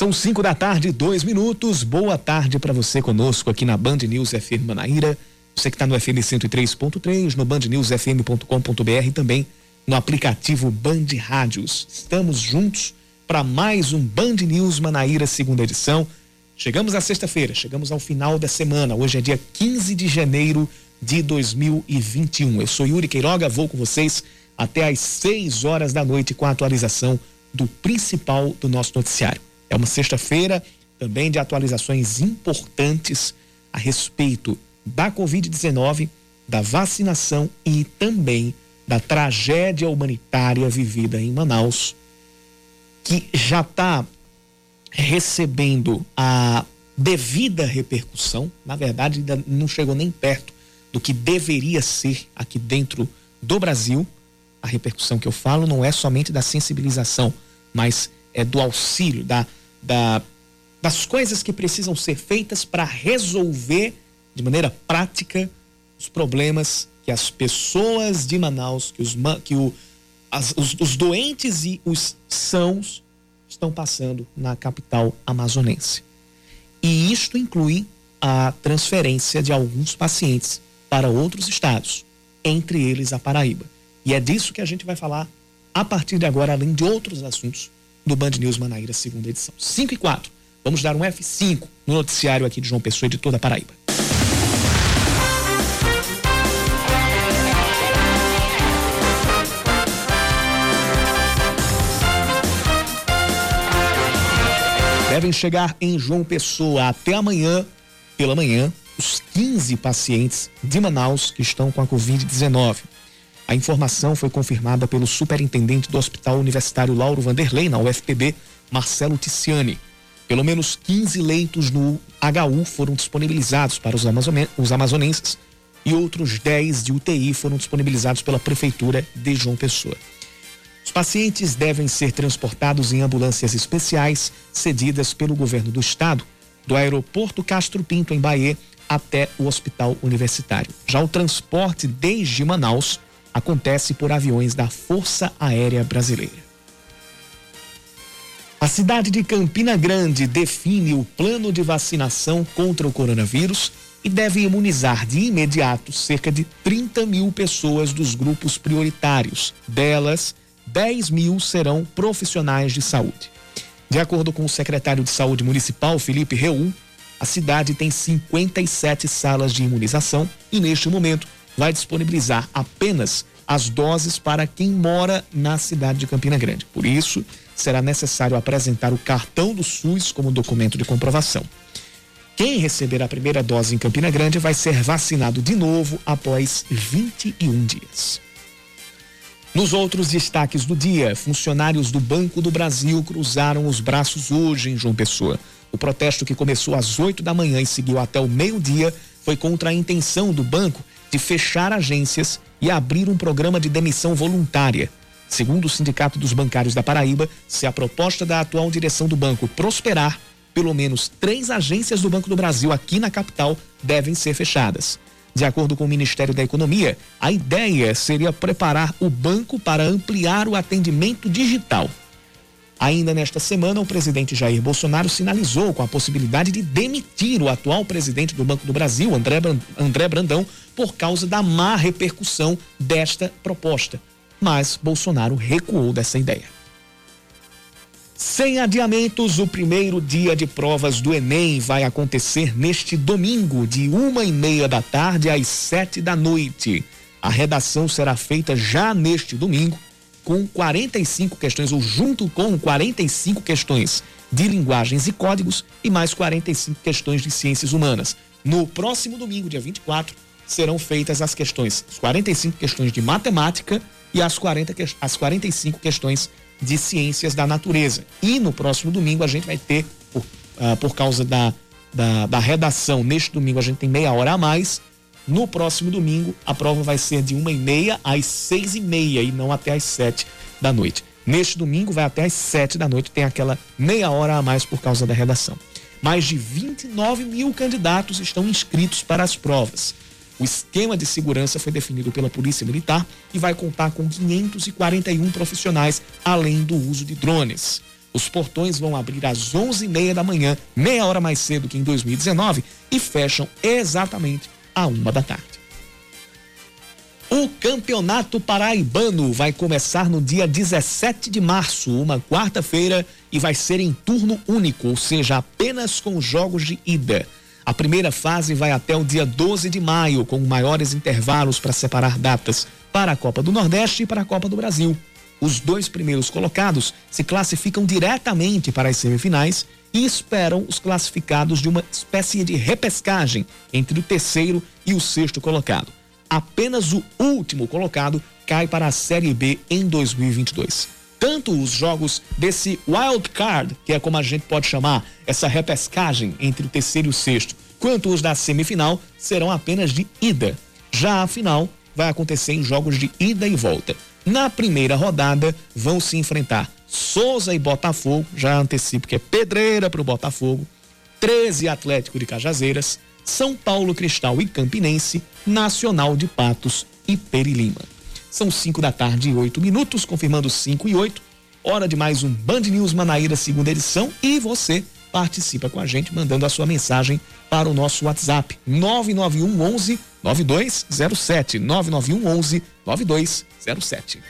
São 5 da tarde, dois minutos. Boa tarde para você conosco aqui na Band News FM Manaíra. Você que está no FM 103.3, no bandnewsfm.com.br e também no aplicativo Band Rádios. Estamos juntos para mais um Band News Manaíra, segunda edição. Chegamos à sexta-feira, chegamos ao final da semana. Hoje é dia 15 de janeiro de 2021. Eu sou Yuri Queiroga, vou com vocês até às 6 horas da noite com a atualização do principal do nosso noticiário. É uma sexta-feira também de atualizações importantes a respeito da Covid-19, da vacinação e também da tragédia humanitária vivida em Manaus, que já está recebendo a devida repercussão. Na verdade, ainda não chegou nem perto do que deveria ser aqui dentro do Brasil. A repercussão que eu falo não é somente da sensibilização, mas é do auxílio, da da, das coisas que precisam ser feitas para resolver de maneira prática os problemas que as pessoas de Manaus, que os, que o, as, os, os doentes e os sãos estão passando na capital amazonense. E isto inclui a transferência de alguns pacientes para outros estados, entre eles a Paraíba. E é disso que a gente vai falar a partir de agora, além de outros assuntos do Band News Manaíra, segunda edição. 5 e 4. Vamos dar um F5 no noticiário aqui de João Pessoa e de toda a Paraíba. Devem chegar em João Pessoa até amanhã, pela manhã, os 15 pacientes de Manaus que estão com a Covid-19. A informação foi confirmada pelo superintendente do Hospital Universitário Lauro Vanderlei, na UFPB, Marcelo Ticiani. Pelo menos 15 leitos no HU foram disponibilizados para os, os amazonenses e outros 10 de UTI foram disponibilizados pela Prefeitura de João Pessoa. Os pacientes devem ser transportados em ambulâncias especiais cedidas pelo governo do estado, do aeroporto Castro Pinto, em Bahia, até o hospital universitário. Já o transporte desde Manaus acontece por aviões da Força Aérea Brasileira. A cidade de Campina Grande define o plano de vacinação contra o coronavírus e deve imunizar de imediato cerca de 30 mil pessoas dos grupos prioritários. Delas, 10 mil serão profissionais de saúde. De acordo com o secretário de Saúde Municipal, Felipe Reum, a cidade tem 57 salas de imunização e, neste momento, vai disponibilizar apenas as doses para quem mora na cidade de Campina Grande. Por isso, será necessário apresentar o cartão do SUS como documento de comprovação. Quem receber a primeira dose em Campina Grande vai ser vacinado de novo após 21 dias. Nos outros destaques do dia, funcionários do Banco do Brasil cruzaram os braços hoje em João Pessoa. O protesto que começou às 8 da manhã e seguiu até o meio-dia foi contra a intenção do banco de fechar agências e abrir um programa de demissão voluntária. Segundo o Sindicato dos Bancários da Paraíba, se a proposta da atual direção do banco prosperar, pelo menos três agências do Banco do Brasil aqui na capital devem ser fechadas. De acordo com o Ministério da Economia, a ideia seria preparar o banco para ampliar o atendimento digital. Ainda nesta semana, o presidente Jair Bolsonaro sinalizou com a possibilidade de demitir o atual presidente do Banco do Brasil, André Brandão, por causa da má repercussão desta proposta. Mas Bolsonaro recuou dessa ideia. Sem adiamentos, o primeiro dia de provas do Enem vai acontecer neste domingo, de uma e meia da tarde às sete da noite. A redação será feita já neste domingo com 45 questões, ou junto com 45 questões de linguagens e códigos e mais 45 questões de ciências humanas. No próximo domingo, dia 24, serão feitas as questões, as 45 questões de matemática e as, 40, as 45 questões de ciências da natureza. E no próximo domingo a gente vai ter, por, uh, por causa da, da, da redação, neste domingo a gente tem meia hora a mais, no próximo domingo, a prova vai ser de uma e meia às seis e meia e não até às sete da noite. Neste domingo vai até às sete da noite, tem aquela meia hora a mais por causa da redação. Mais de 29 mil candidatos estão inscritos para as provas. O esquema de segurança foi definido pela Polícia Militar e vai contar com 541 profissionais, além do uso de drones. Os portões vão abrir às 11h30 da manhã, meia hora mais cedo que em 2019, e fecham exatamente à uma da tarde. O Campeonato Paraibano vai começar no dia 17 de março, uma quarta-feira, e vai ser em turno único, ou seja, apenas com jogos de ida. A primeira fase vai até o dia 12 de maio, com maiores intervalos para separar datas para a Copa do Nordeste e para a Copa do Brasil. Os dois primeiros colocados se classificam diretamente para as semifinais e esperam os classificados de uma espécie de repescagem entre o terceiro e o sexto colocado apenas o último colocado cai para a Série B em 2022. Tanto os jogos desse wild card, que é como a gente pode chamar essa repescagem entre o terceiro e o sexto, quanto os da semifinal serão apenas de ida. Já a final vai acontecer em jogos de ida e volta. Na primeira rodada vão se enfrentar Souza e Botafogo, já antecipo que é pedreira para o Botafogo, 13 Atlético de Cajazeiras, são Paulo Cristal e Campinense, Nacional de Patos e Perilima. São 5 da tarde e 8 minutos, confirmando 5 e 8. Hora de mais um Band News Manaíra, segunda edição. E você participa com a gente mandando a sua mensagem para o nosso WhatsApp 991 11 9207 991 11 9207.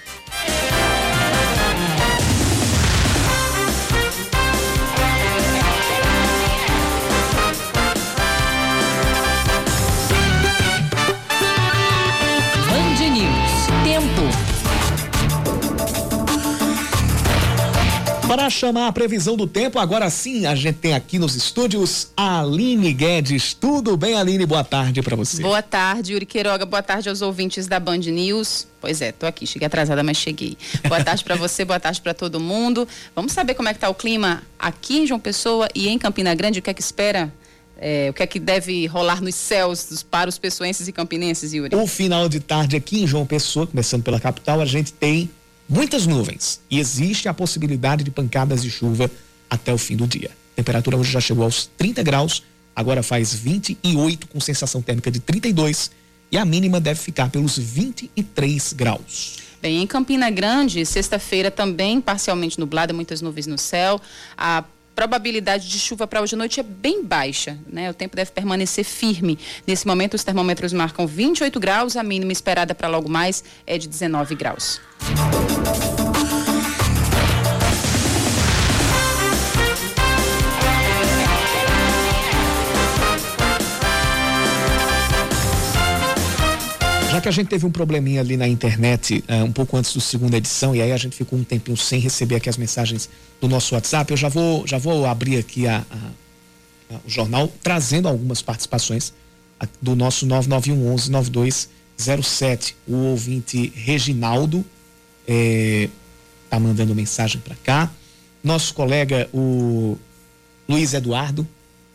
Para chamar a previsão do tempo, agora sim a gente tem aqui nos estúdios a Aline Guedes. Tudo bem, Aline? Boa tarde para você. Boa tarde, Yuri Queiroga. Boa tarde aos ouvintes da Band News. Pois é, tô aqui, cheguei atrasada, mas cheguei. Boa tarde para você, boa tarde para todo mundo. Vamos saber como é que tá o clima aqui em João Pessoa e em Campina Grande, o que é que espera é, o que é que deve rolar nos céus para os pessoenses e campinenses, Yuri? O final de tarde aqui em João Pessoa, começando pela capital, a gente tem muitas nuvens e existe a possibilidade de pancadas de chuva até o fim do dia. A temperatura hoje já chegou aos 30 graus, agora faz 28 com sensação térmica de 32 e a mínima deve ficar pelos 23 graus. Bem, em Campina Grande, sexta-feira também parcialmente nublada, muitas nuvens no céu. A probabilidade de chuva para hoje à noite é bem baixa, né? O tempo deve permanecer firme. Nesse momento, os termômetros marcam 28 graus, a mínima esperada para logo mais é de 19 graus. Já que a gente teve um probleminha ali na internet uh, um pouco antes do segunda edição e aí a gente ficou um tempinho sem receber aqui as mensagens do nosso WhatsApp, eu já vou já vou abrir aqui a, a, a, o jornal trazendo algumas participações do nosso 9911 9207. O ouvinte Reginaldo é, tá mandando mensagem para cá. Nosso colega o Luiz Eduardo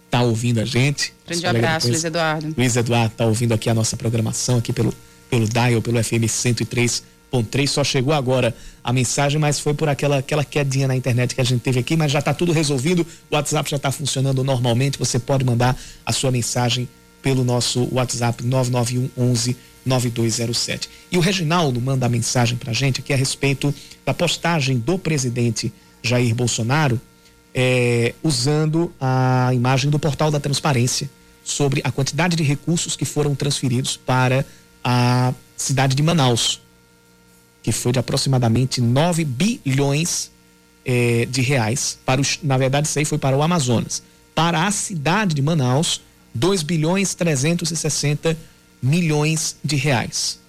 tá ouvindo a gente. Grande abraço, Luiz Eduardo. Luiz Eduardo tá ouvindo aqui a nossa programação aqui pelo pelo dial, pelo FM 103.3. Só chegou agora a mensagem, mas foi por aquela, aquela quedinha na internet que a gente teve aqui, mas já está tudo resolvido. O WhatsApp já está funcionando normalmente. Você pode mandar a sua mensagem pelo nosso WhatsApp 991 11 9207. E o Reginaldo manda a mensagem para a gente aqui a respeito da postagem do presidente Jair Bolsonaro, é, usando a imagem do portal da transparência sobre a quantidade de recursos que foram transferidos para a cidade de Manaus, que foi de aproximadamente 9 bilhões eh, de reais. Para os, na verdade, isso aí foi para o Amazonas. Para a cidade de Manaus, 2 bilhões 360 milhões de reais.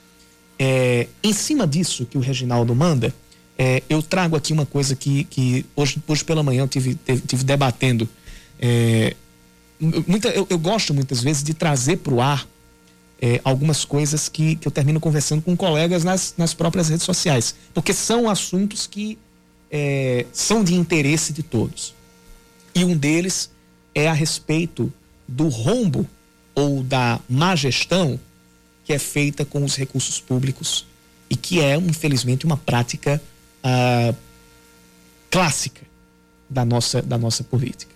É, em cima disso que o Reginaldo manda, é, eu trago aqui uma coisa que, que hoje, hoje pela manhã eu tive, tive, tive debatendo. É, muita, eu, eu, gosto muitas vezes de trazer para o ar é, algumas coisas que, que eu termino conversando com colegas nas, nas próprias redes sociais, porque são assuntos que é, são de interesse de todos. E um deles é a respeito do rombo ou da má gestão que é feita com os recursos públicos e que é, infelizmente, uma prática ah, clássica da nossa, da nossa política.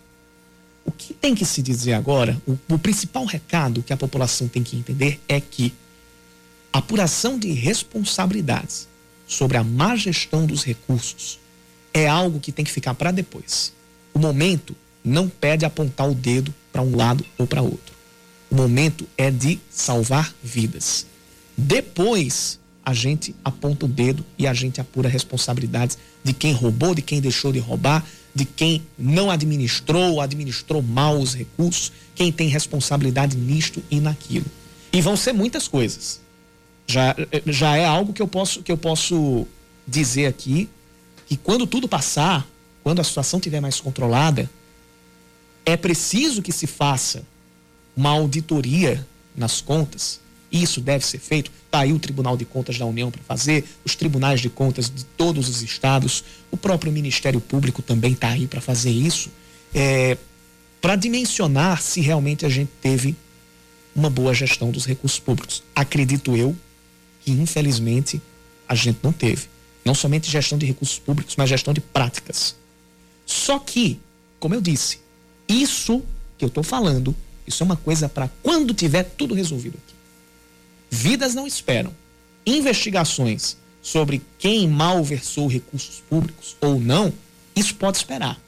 O que tem que se dizer agora, o, o principal recado que a população tem que entender é que a apuração de responsabilidades sobre a má gestão dos recursos é algo que tem que ficar para depois. O momento não pede apontar o dedo para um lado ou para outro. O momento é de salvar vidas. Depois, a gente aponta o dedo e a gente apura responsabilidades de quem roubou, de quem deixou de roubar, de quem não administrou, administrou mal os recursos, quem tem responsabilidade nisto e naquilo. E vão ser muitas coisas. Já, já é algo que eu posso que eu posso dizer aqui que quando tudo passar, quando a situação estiver mais controlada, é preciso que se faça uma auditoria nas contas. Isso deve ser feito. Está aí o Tribunal de Contas da União para fazer, os tribunais de contas de todos os estados, o próprio Ministério Público também está aí para fazer isso, é, para dimensionar se realmente a gente teve uma boa gestão dos recursos públicos. Acredito eu que, infelizmente, a gente não teve. Não somente gestão de recursos públicos, mas gestão de práticas. Só que, como eu disse, isso que eu estou falando, isso é uma coisa para quando tiver tudo resolvido aqui. Vidas não esperam. Investigações sobre quem malversou recursos públicos ou não, isso pode esperar.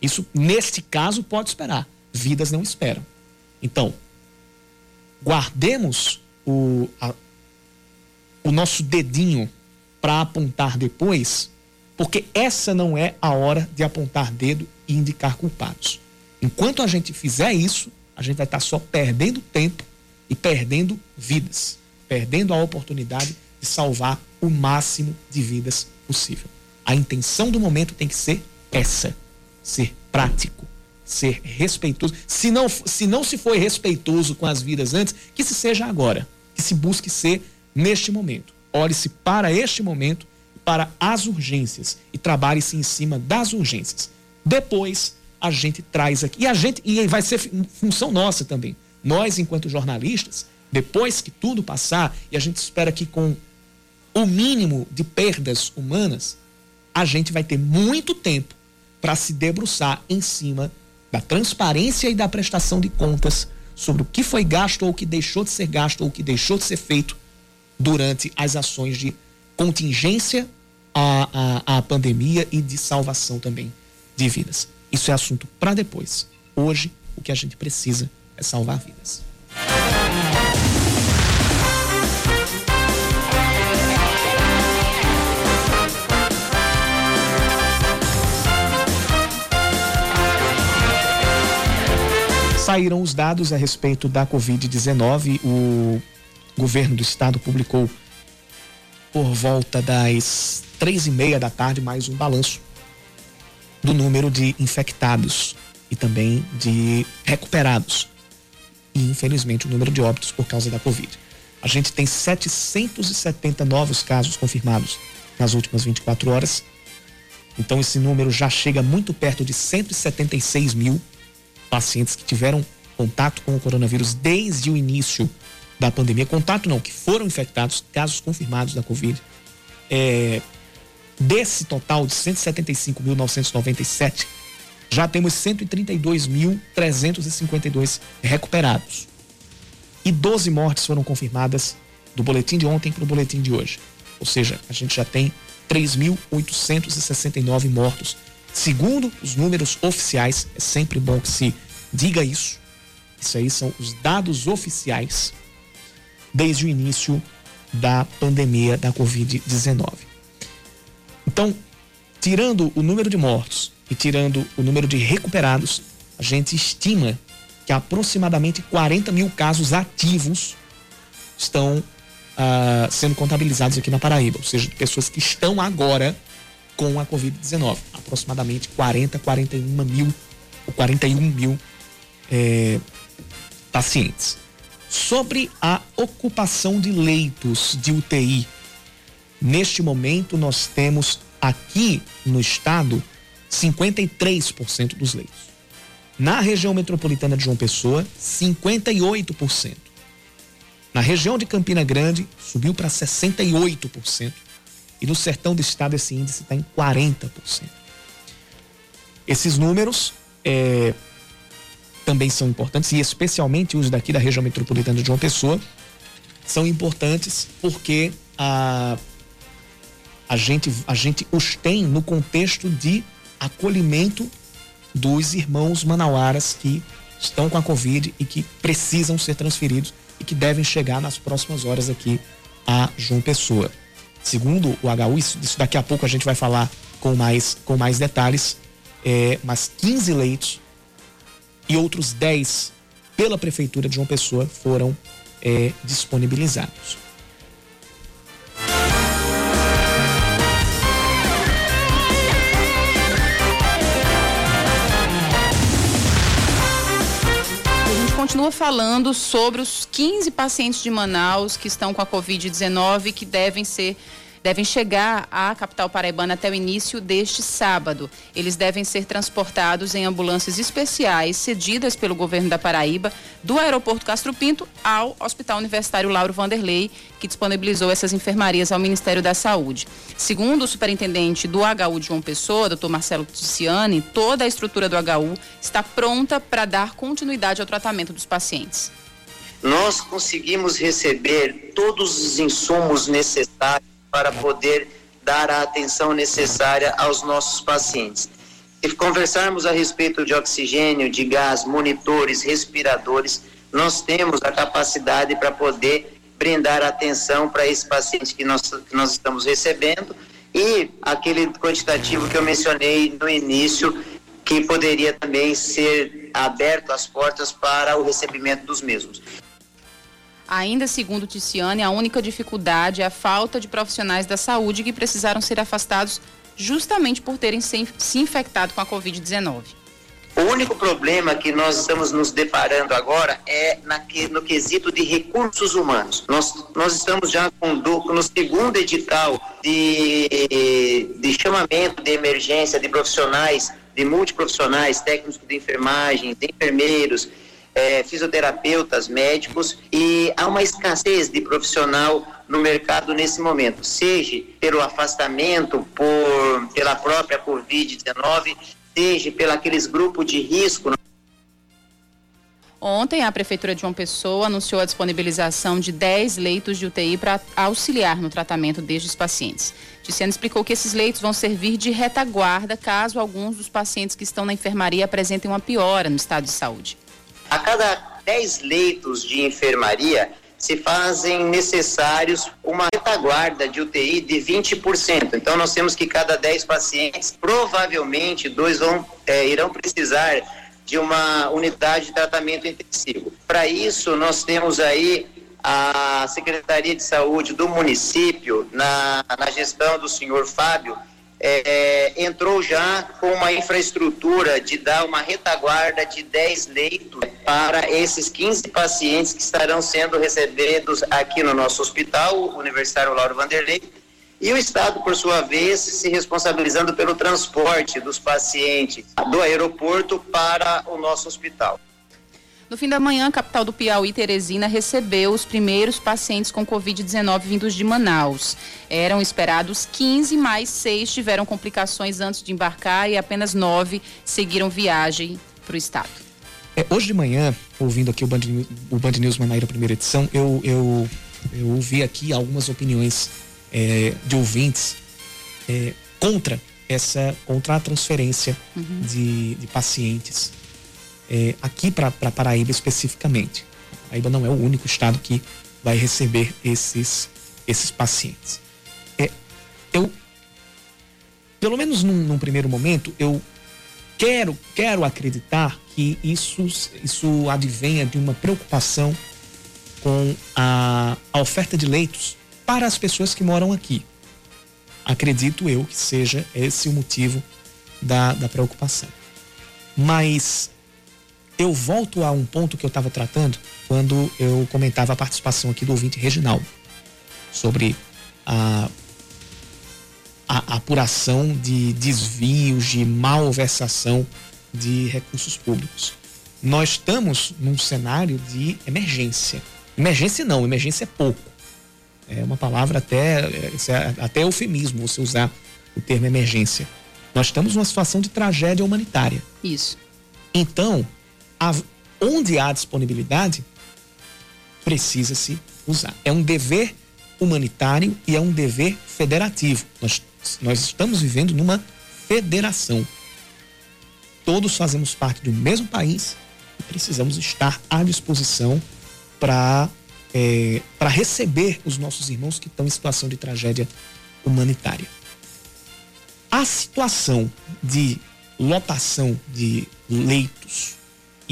Isso, neste caso, pode esperar. Vidas não esperam. Então, guardemos o, a, o nosso dedinho para apontar depois, porque essa não é a hora de apontar dedo e indicar culpados. Enquanto a gente fizer isso, a gente vai estar só perdendo tempo e perdendo vidas, perdendo a oportunidade de salvar o máximo de vidas possível. A intenção do momento tem que ser essa: ser prático, ser respeitoso. Se não, se não se foi respeitoso com as vidas antes, que se seja agora, que se busque ser neste momento. Olhe-se para este momento, para as urgências e trabalhe-se em cima das urgências. Depois a gente traz aqui e a gente e vai ser função nossa também nós, enquanto jornalistas, depois que tudo passar, e a gente espera que com o mínimo de perdas humanas, a gente vai ter muito tempo para se debruçar em cima da transparência e da prestação de contas sobre o que foi gasto ou o que deixou de ser gasto ou o que deixou de ser feito durante as ações de contingência à, à, à pandemia e de salvação também de vidas. Isso é assunto para depois. Hoje, o que a gente precisa é salvar vidas. Saíram os dados a respeito da Covid-19. O governo do estado publicou por volta das três e meia da tarde mais um balanço do número de infectados e também de recuperados e, infelizmente, o número de óbitos por causa da Covid. A gente tem 770 novos casos confirmados nas últimas 24 horas. Então, esse número já chega muito perto de 176 mil pacientes que tiveram contato com o coronavírus desde o início da pandemia. Contato não, que foram infectados, casos confirmados da Covid. É, desse total de 175.997, já temos 132.352 recuperados. E 12 mortes foram confirmadas do boletim de ontem para o boletim de hoje. Ou seja, a gente já tem 3.869 mortos. Segundo os números oficiais, é sempre bom que se diga isso. Isso aí são os dados oficiais desde o início da pandemia da Covid-19. Então, tirando o número de mortos e tirando o número de recuperados, a gente estima que aproximadamente 40 mil casos ativos estão uh, sendo contabilizados aqui na Paraíba, ou seja, pessoas que estão agora com a Covid-19. Aproximadamente 40, 41 mil ou 41 mil é, pacientes. Sobre a ocupação de leitos de UTI, neste momento nós temos aqui no estado 53% dos leitos. Na região metropolitana de João Pessoa, 58%. Na região de Campina Grande, subiu para 68%. E no sertão do estado, esse índice está em 40%. Esses números é, também são importantes, e especialmente os daqui da região metropolitana de João Pessoa, são importantes porque a a gente, a gente os tem no contexto de acolhimento dos irmãos manauaras que estão com a Covid e que precisam ser transferidos e que devem chegar nas próximas horas aqui a João Pessoa. Segundo o HU, isso, isso daqui a pouco a gente vai falar com mais, com mais detalhes, é, mas 15 leitos e outros 10 pela Prefeitura de João Pessoa foram é, disponibilizados. Continua falando sobre os 15 pacientes de Manaus que estão com a Covid-19 que devem ser devem chegar à capital paraibana até o início deste sábado. Eles devem ser transportados em ambulâncias especiais cedidas pelo governo da Paraíba, do aeroporto Castro Pinto ao Hospital Universitário Lauro Vanderlei, que disponibilizou essas enfermarias ao Ministério da Saúde. Segundo o superintendente do HU de João Pessoa, doutor Marcelo Ticiani, toda a estrutura do HU está pronta para dar continuidade ao tratamento dos pacientes nós conseguimos receber todos os insumos necessários para poder dar a atenção necessária aos nossos pacientes. Se conversarmos a respeito de oxigênio, de gás, monitores, respiradores, nós temos a capacidade para poder brindar atenção para esse paciente que nós, que nós estamos recebendo e aquele quantitativo que eu mencionei no início, que poderia também ser aberto as portas para o recebimento dos mesmos. Ainda segundo Ticiane, a única dificuldade é a falta de profissionais da saúde que precisaram ser afastados justamente por terem se infectado com a Covid-19. O único problema que nós estamos nos deparando agora é na, no quesito de recursos humanos. Nós, nós estamos já com, no segundo edital de, de chamamento de emergência de profissionais, de multiprofissionais, técnicos de enfermagem, de enfermeiros, é, fisioterapeutas, médicos e há uma escassez de profissional no mercado nesse momento, seja pelo afastamento por pela própria Covid-19, seja pelo aqueles grupos de risco. Ontem, a Prefeitura de João Pessoa anunciou a disponibilização de 10 leitos de UTI para auxiliar no tratamento destes pacientes. Ticiano explicou que esses leitos vão servir de retaguarda caso alguns dos pacientes que estão na enfermaria apresentem uma piora no estado de saúde. A cada 10 leitos de enfermaria, se fazem necessários uma retaguarda de UTI de 20%. Então, nós temos que cada 10 pacientes, provavelmente, dois vão, é, irão precisar de uma unidade de tratamento intensivo. Para isso, nós temos aí a Secretaria de Saúde do município, na, na gestão do senhor Fábio, é, entrou já com uma infraestrutura de dar uma retaguarda de 10 leitos para esses 15 pacientes que estarão sendo recebidos aqui no nosso hospital, Universitário Lauro Vanderlei, e o Estado, por sua vez, se responsabilizando pelo transporte dos pacientes do aeroporto para o nosso hospital. No fim da manhã, a capital do Piauí, Teresina, recebeu os primeiros pacientes com Covid-19 vindos de Manaus. Eram esperados 15, mais seis tiveram complicações antes de embarcar e apenas nove seguiram viagem para o estado. É, hoje de manhã, ouvindo aqui o Band, o Band News Manaíra primeira edição, eu, eu, eu ouvi aqui algumas opiniões é, de ouvintes é, contra essa contra a transferência uhum. de, de pacientes é, aqui para Paraíba especificamente. Paraíba não é o único estado que vai receber esses, esses pacientes. É, eu, pelo menos num, num primeiro momento, eu quero, quero acreditar que isso, isso advenha de uma preocupação com a, a oferta de leitos para as pessoas que moram aqui. Acredito eu que seja esse o motivo da, da preocupação. Mas eu volto a um ponto que eu estava tratando quando eu comentava a participação aqui do ouvinte Reginaldo sobre a, a, apuração de desvios, de malversação de recursos públicos. Nós estamos num cenário de emergência. Emergência não, emergência é pouco. É uma palavra até, é até eufemismo você usar o termo emergência. Nós estamos numa situação de tragédia humanitária. Isso. Então, onde há disponibilidade, precisa-se usar. É um dever humanitário e é um dever federativo. Nós, nós estamos vivendo numa federação. Todos fazemos parte do mesmo país e precisamos estar à disposição para é, para receber os nossos irmãos que estão em situação de tragédia humanitária. A situação de lotação de leitos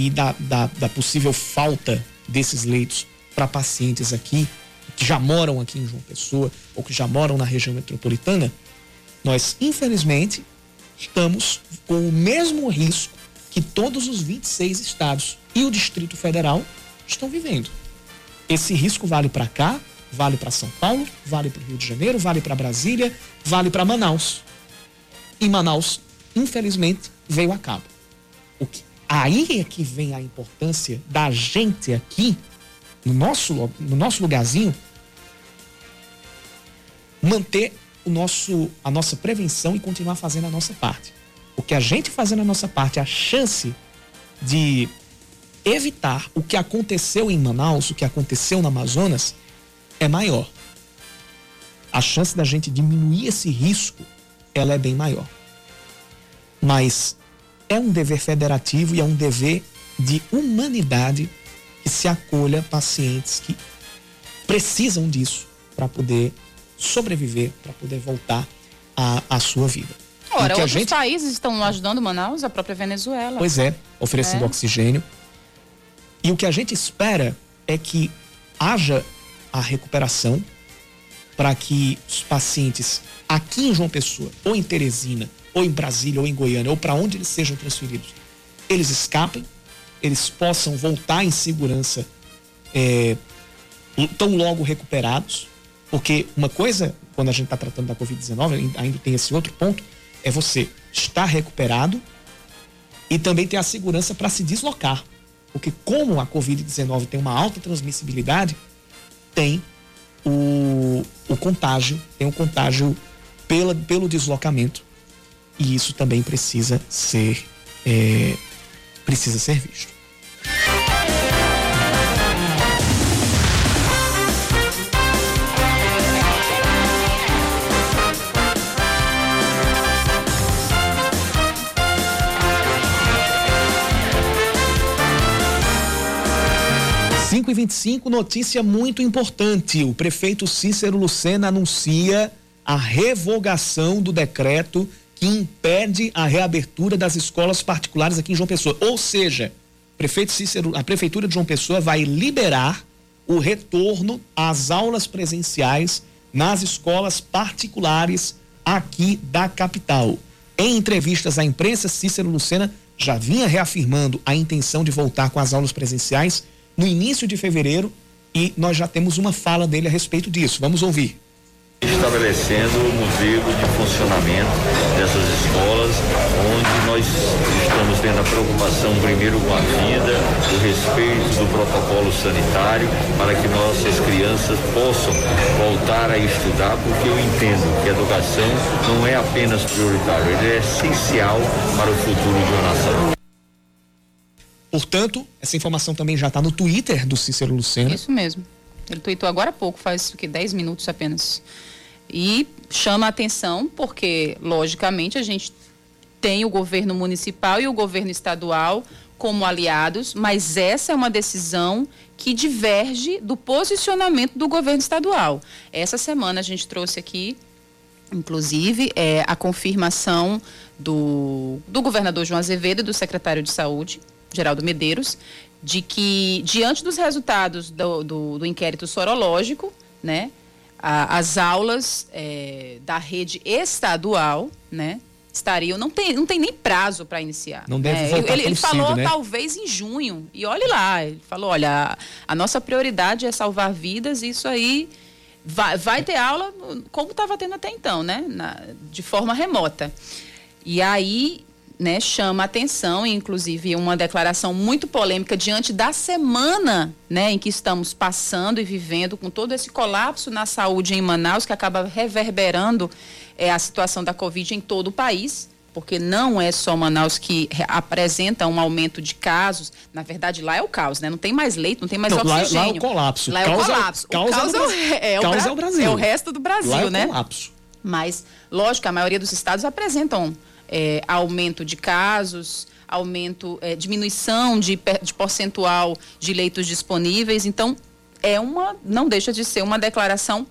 e da, da, da possível falta desses leitos para pacientes aqui, que já moram aqui em João Pessoa ou que já moram na região metropolitana, nós, infelizmente, estamos com o mesmo risco que todos os 26 estados e o Distrito Federal estão vivendo. Esse risco vale para cá, vale para São Paulo, vale para o Rio de Janeiro, vale para Brasília, vale para Manaus. E Manaus, infelizmente, veio a cabo. Aí é que vem a importância da gente aqui, no nosso, no nosso lugarzinho, manter o nosso, a nossa prevenção e continuar fazendo a nossa parte. Porque a gente fazendo a nossa parte, a chance de evitar o que aconteceu em Manaus, o que aconteceu no Amazonas, é maior. A chance da gente diminuir esse risco, ela é bem maior. Mas é um dever federativo e é um dever de humanidade que se acolha pacientes que precisam disso para poder sobreviver, para poder voltar à, à sua vida. Ora, outros gente... países estão ajudando Manaus, a própria Venezuela. Pois é, oferecendo é. oxigênio. E o que a gente espera é que haja a recuperação para que os pacientes aqui em João Pessoa, ou em Teresina, ou em Brasília, ou em Goiânia, ou para onde eles sejam transferidos, eles escapem, eles possam voltar em segurança é, tão logo recuperados, porque uma coisa, quando a gente está tratando da Covid-19, ainda tem esse outro ponto, é você estar recuperado e também ter a segurança para se deslocar. Porque como a Covid-19 tem uma alta transmissibilidade, tem o, o contágio, tem o contágio pela, pelo deslocamento. E isso também precisa ser, é, precisa ser visto. 5 e 25 notícia muito importante. O prefeito Cícero Lucena anuncia a revogação do decreto que impede a reabertura das escolas particulares aqui em João Pessoa. Ou seja, prefeito Cícero, a prefeitura de João Pessoa vai liberar o retorno às aulas presenciais nas escolas particulares aqui da capital. Em entrevistas à imprensa, Cícero Lucena já vinha reafirmando a intenção de voltar com as aulas presenciais no início de fevereiro e nós já temos uma fala dele a respeito disso. Vamos ouvir. Estabelecendo o modelo de funcionamento dessas escolas, onde nós estamos tendo a preocupação primeiro com a vida, o respeito do protocolo sanitário, para que nossas crianças possam voltar a estudar, porque eu entendo que a educação não é apenas prioritária, ela é essencial para o futuro de uma nação. Portanto, essa informação também já está no Twitter do Cícero Lucena. Isso mesmo. Ele tweetou agora há pouco, faz o que 10 minutos apenas. E chama a atenção porque, logicamente, a gente tem o governo municipal e o governo estadual como aliados, mas essa é uma decisão que diverge do posicionamento do governo estadual. Essa semana a gente trouxe aqui, inclusive, é, a confirmação do, do governador João Azevedo e do secretário de Saúde, Geraldo Medeiros, de que, diante dos resultados do, do, do inquérito sorológico, né, a, as aulas é, da rede estadual, né, estariam, não tem, não tem nem prazo para iniciar. Não deve voltar Ele, ele falou né? talvez em junho, e olhe lá, ele falou, olha, a, a nossa prioridade é salvar vidas, e isso aí vai, vai ter aula como estava tendo até então, né, Na, de forma remota. E aí né, chama atenção, inclusive uma declaração muito polêmica diante da semana né, em que estamos passando e vivendo com todo esse colapso na saúde em Manaus, que acaba reverberando é, a situação da Covid em todo o país. porque não é só Manaus que apresenta um aumento de casos. Na verdade, lá é o caos, né? Não tem mais leito, não tem mais não, oxigênio. Lá, lá é o colapso. Lá é o colapso. O caos, é, o, é, o, é o Brasil. É o resto do Brasil, lá é né? Colapso. Mas, lógico, a maioria dos estados apresentam é, aumento de casos, aumento, é, diminuição de, de percentual de leitos disponíveis. Então, é uma, não deixa de ser uma declaração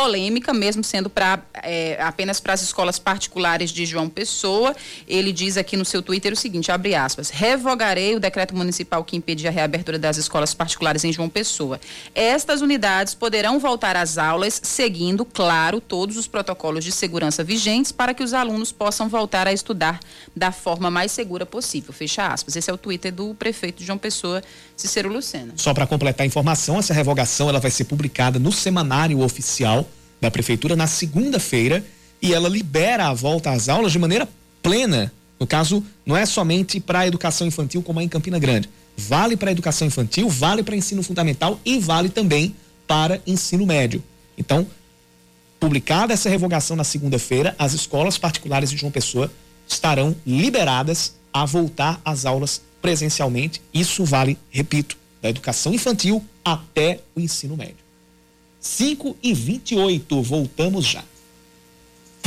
polêmica, mesmo sendo pra, é, apenas para as escolas particulares de João Pessoa. Ele diz aqui no seu Twitter o seguinte, abre aspas, revogarei o decreto municipal que impedia a reabertura das escolas particulares em João Pessoa. Estas unidades poderão voltar às aulas seguindo, claro, todos os protocolos de segurança vigentes para que os alunos possam voltar a estudar da forma mais segura possível. Fecha aspas. Esse é o Twitter do prefeito de João Pessoa, Cícero Lucena. Só para completar a informação, essa revogação ela vai ser publicada no semanário oficial da prefeitura na segunda-feira e ela libera a volta às aulas de maneira plena. No caso, não é somente para a educação infantil como é em Campina Grande. Vale para a educação infantil, vale para ensino fundamental e vale também para ensino médio. Então, publicada essa revogação na segunda-feira, as escolas particulares de João Pessoa estarão liberadas a voltar às aulas presencialmente. Isso vale, repito, da educação infantil até o ensino médio. 5 e 28. Voltamos já.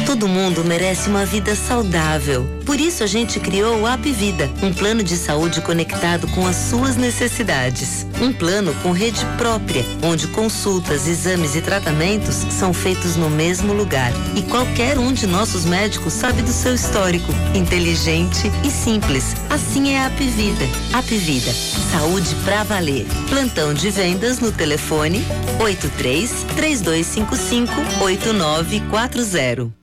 Todo mundo merece uma vida saudável. Por isso a gente criou o App Vida, um plano de saúde conectado com as suas necessidades. Um plano com rede própria, onde consultas, exames e tratamentos são feitos no mesmo lugar. E qualquer um de nossos médicos sabe do seu histórico. Inteligente e simples. Assim é a App Vida. App Vida. Saúde pra valer. Plantão de vendas no telefone 83 3255 8940.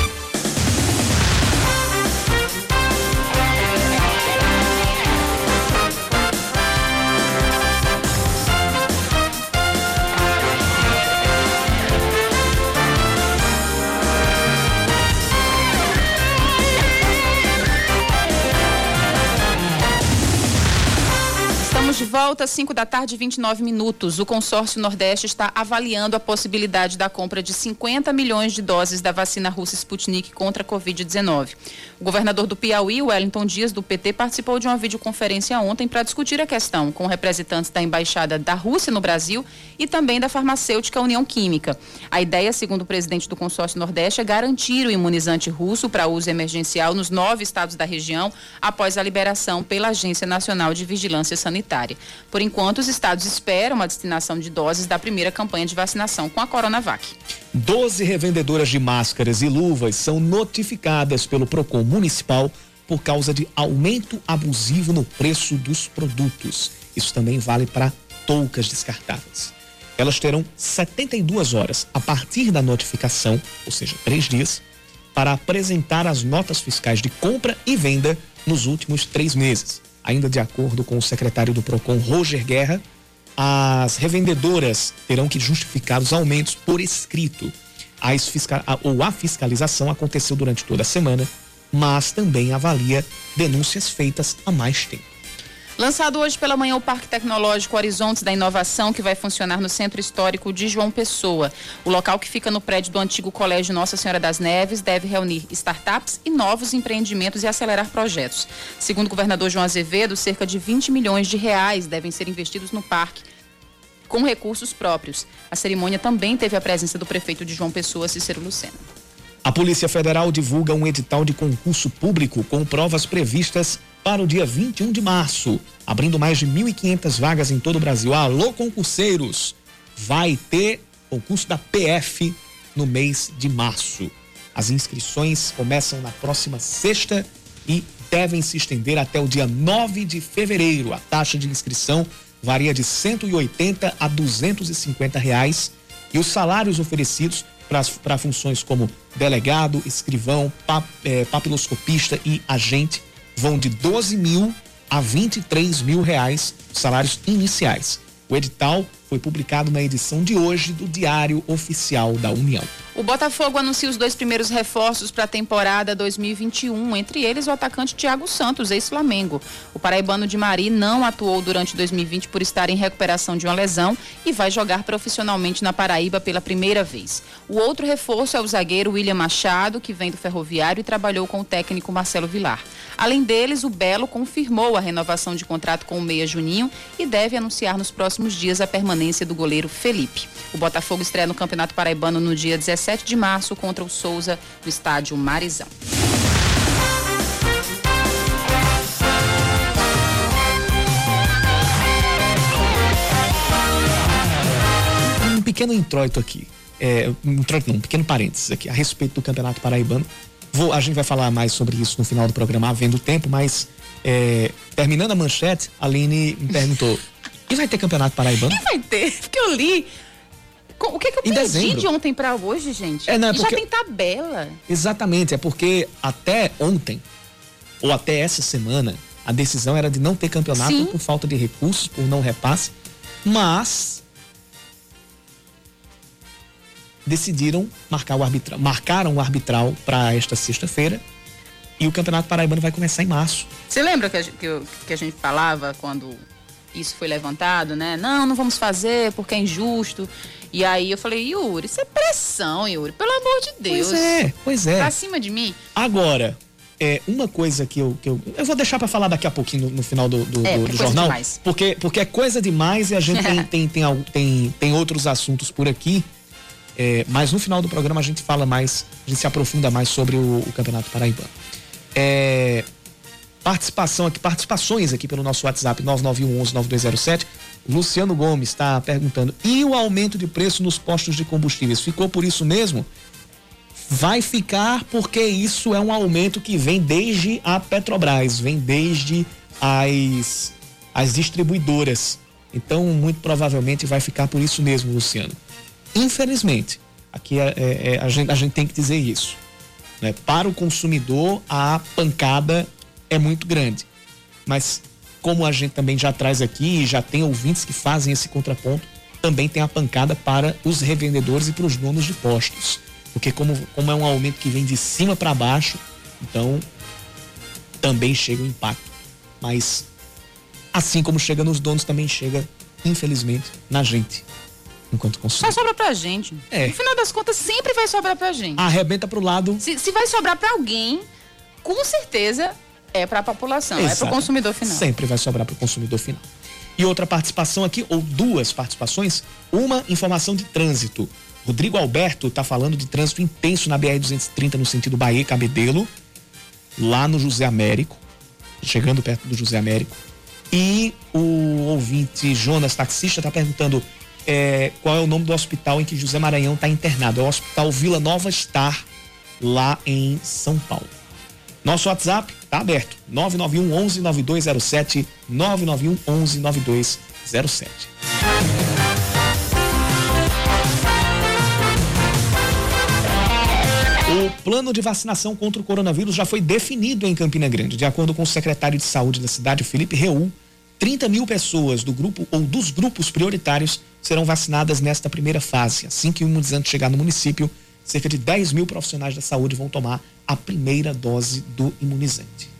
Volta, 5 da tarde, 29 minutos. O consórcio Nordeste está avaliando a possibilidade da compra de 50 milhões de doses da vacina russa Sputnik contra a Covid-19. O governador do Piauí, Wellington Dias, do PT, participou de uma videoconferência ontem para discutir a questão com representantes da Embaixada da Rússia no Brasil e também da farmacêutica União Química. A ideia, segundo o presidente do consórcio Nordeste, é garantir o imunizante russo para uso emergencial nos nove estados da região após a liberação pela Agência Nacional de Vigilância Sanitária. Por enquanto, os estados esperam a destinação de doses da primeira campanha de vacinação com a Coronavac. Doze revendedoras de máscaras e luvas são notificadas pelo PROCON municipal por causa de aumento abusivo no preço dos produtos. Isso também vale para toucas descartáveis. Elas terão 72 horas a partir da notificação, ou seja, três dias, para apresentar as notas fiscais de compra e venda nos últimos três meses. Ainda de acordo com o secretário do PROCON, Roger Guerra, as revendedoras terão que justificar os aumentos por escrito. A, fiscal, a, ou a fiscalização aconteceu durante toda a semana, mas também avalia denúncias feitas há mais tempo. Lançado hoje pela manhã o Parque Tecnológico Horizontes da Inovação, que vai funcionar no Centro Histórico de João Pessoa. O local que fica no prédio do antigo Colégio Nossa Senhora das Neves deve reunir startups e novos empreendimentos e acelerar projetos. Segundo o governador João Azevedo, cerca de 20 milhões de reais devem ser investidos no parque com recursos próprios. A cerimônia também teve a presença do prefeito de João Pessoa, Cícero Lucena. A Polícia Federal divulga um edital de concurso público com provas previstas para o dia 21 de março, abrindo mais de 1.500 vagas em todo o Brasil. Alô, concurseiros! Vai ter concurso da PF no mês de março. As inscrições começam na próxima sexta e devem se estender até o dia 9 de fevereiro. A taxa de inscrição varia de 180 a 250 reais e os salários oferecidos para funções como delegado, escrivão, pap, é, papiloscopista e agente vão de 12 mil a 23 mil reais salários iniciais. O edital foi publicado na edição de hoje do Diário Oficial da União. O Botafogo anuncia os dois primeiros reforços para a temporada 2021, entre eles o atacante Thiago Santos, ex-Flamengo. O paraibano de Mari não atuou durante 2020 por estar em recuperação de uma lesão e vai jogar profissionalmente na Paraíba pela primeira vez. O outro reforço é o zagueiro William Machado, que vem do Ferroviário e trabalhou com o técnico Marcelo Vilar. Além deles, o Belo confirmou a renovação de contrato com o Meia Juninho e deve anunciar nos próximos dias a permanência do goleiro Felipe. O Botafogo estreia no Campeonato Paraibano no dia 17 17 de março contra o Souza no estádio Marizão. Um pequeno introito aqui. É, um introito não, um pequeno parênteses aqui a respeito do Campeonato Paraibano. Vou, a gente vai falar mais sobre isso no final do programa, havendo tempo, mas é, terminando a manchete, a Aline me perguntou: e vai ter Campeonato Paraibano? E vai ter, porque eu li o que, que eu em perdi dezembro. de ontem para hoje, gente? É, não, é porque... Já tem tabela. Exatamente, é porque até ontem, ou até essa semana, a decisão era de não ter campeonato Sim. por falta de recursos, por não repasse, mas decidiram marcar o arbitral, marcaram o arbitral para esta sexta-feira e o Campeonato Paraibano vai começar em março. Você lembra que a, que, que a gente falava quando isso foi levantado, né? Não, não vamos fazer porque é injusto. E aí eu falei, Yuri, isso é pressão, Yuri, pelo amor de Deus. Pois é, pois é. Pra cima de mim. Agora, é, uma coisa que eu, que eu. Eu vou deixar para falar daqui a pouquinho no, no final do, do, é, do, do jornal. Demais. Porque, porque é coisa demais e a gente tem, tem, tem, tem, tem outros assuntos por aqui. É, mas no final do programa a gente fala mais, a gente se aprofunda mais sobre o, o Campeonato Paraibano. É, participação aqui, participações aqui pelo nosso WhatsApp 99119207. Luciano Gomes está perguntando: e o aumento de preço nos postos de combustíveis? Ficou por isso mesmo? Vai ficar porque isso é um aumento que vem desde a Petrobras, vem desde as, as distribuidoras. Então, muito provavelmente vai ficar por isso mesmo, Luciano. Infelizmente, aqui é, é, é, a, gente, a gente tem que dizer isso. Né? Para o consumidor, a pancada é muito grande. Mas como a gente também já traz aqui, já tem ouvintes que fazem esse contraponto, também tem a pancada para os revendedores e para os donos de postos. Porque como, como é um aumento que vem de cima para baixo, então também chega o impacto. Mas assim como chega nos donos, também chega, infelizmente, na gente. Enquanto consumidor. Só sobra pra gente. É. No final das contas, sempre vai sobrar pra gente. Arrebenta pro lado. Se, se vai sobrar pra alguém, com certeza é para a população, Exato. é para o consumidor final. Sempre vai sobrar para o consumidor final. E outra participação aqui, ou duas participações, uma informação de trânsito. Rodrigo Alberto está falando de trânsito intenso na BR-230 no sentido Bahia Cabedelo, lá no José Américo, chegando perto do José Américo. E o ouvinte Jonas, taxista, está perguntando é, qual é o nome do hospital em que José Maranhão está internado. É o Hospital Vila Nova Star, lá em São Paulo. Nosso WhatsApp está aberto. 991 11 9207 991 11 9207. O plano de vacinação contra o coronavírus já foi definido em Campina Grande. De acordo com o secretário de saúde da cidade, Felipe Reul, 30 mil pessoas do grupo ou dos grupos prioritários serão vacinadas nesta primeira fase. Assim que o imunizante chegar no município, cerca de 10 mil profissionais da saúde vão tomar a primeira dose do imunizante.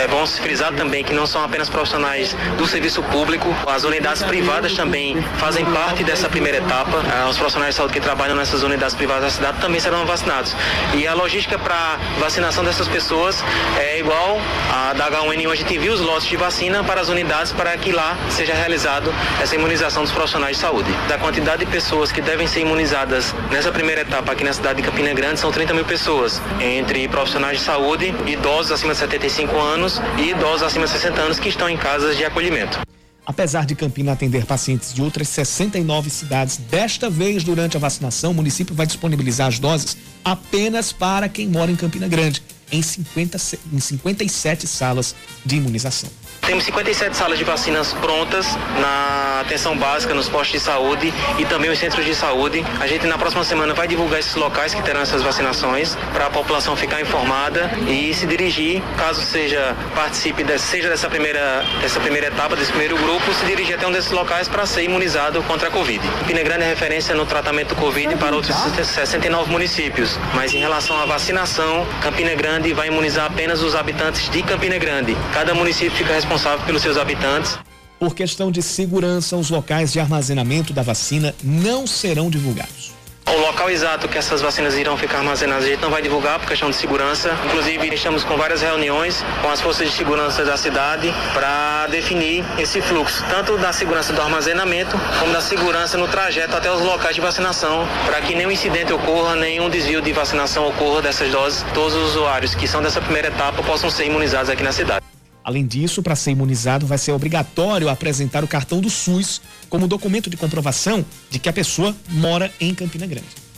É se frisar também que não são apenas profissionais do serviço público, as unidades privadas também fazem parte dessa primeira etapa. Ah, os profissionais de saúde que trabalham nessas unidades privadas da cidade também serão vacinados. E a logística para vacinação dessas pessoas é igual a da H1N1. A gente envia os lotes de vacina para as unidades para que lá seja realizado essa imunização dos profissionais de saúde. Da quantidade de pessoas que devem ser imunizadas nessa primeira etapa aqui na cidade de Campina Grande são 30 mil pessoas, entre profissionais de saúde, idosos acima de 75 anos anos e idosos acima de 60 anos que estão em casas de acolhimento. Apesar de Campina atender pacientes de outras 69 cidades, desta vez, durante a vacinação, o município vai disponibilizar as doses apenas para quem mora em Campina Grande. em, 50, em 57 salas de imunização. Temos 57 salas de vacinas prontas na atenção básica, nos postos de saúde e também os centros de saúde. A gente na próxima semana vai divulgar esses locais que terão essas vacinações para a população ficar informada e se dirigir, caso seja participe de, seja dessa primeira dessa primeira etapa desse primeiro grupo, se dirigir até um desses locais para ser imunizado contra a Covid. Pina Grande é referência no tratamento do Covid para outros 69 municípios, mas em relação à vacinação, Campina Grande vai imunizar apenas os habitantes de Campina Grande. Cada município fica responsável responsável pelos seus habitantes. Por questão de segurança, os locais de armazenamento da vacina não serão divulgados. O local exato que essas vacinas irão ficar armazenadas a gente não vai divulgar por questão de segurança. Inclusive, estamos com várias reuniões com as forças de segurança da cidade para definir esse fluxo, tanto da segurança do armazenamento como da segurança no trajeto até os locais de vacinação, para que nenhum incidente ocorra, nenhum desvio de vacinação ocorra dessas doses. Todos os usuários que são dessa primeira etapa possam ser imunizados aqui na cidade. Além disso, para ser imunizado, vai ser obrigatório apresentar o cartão do SUS como documento de comprovação de que a pessoa mora em Campina Grande.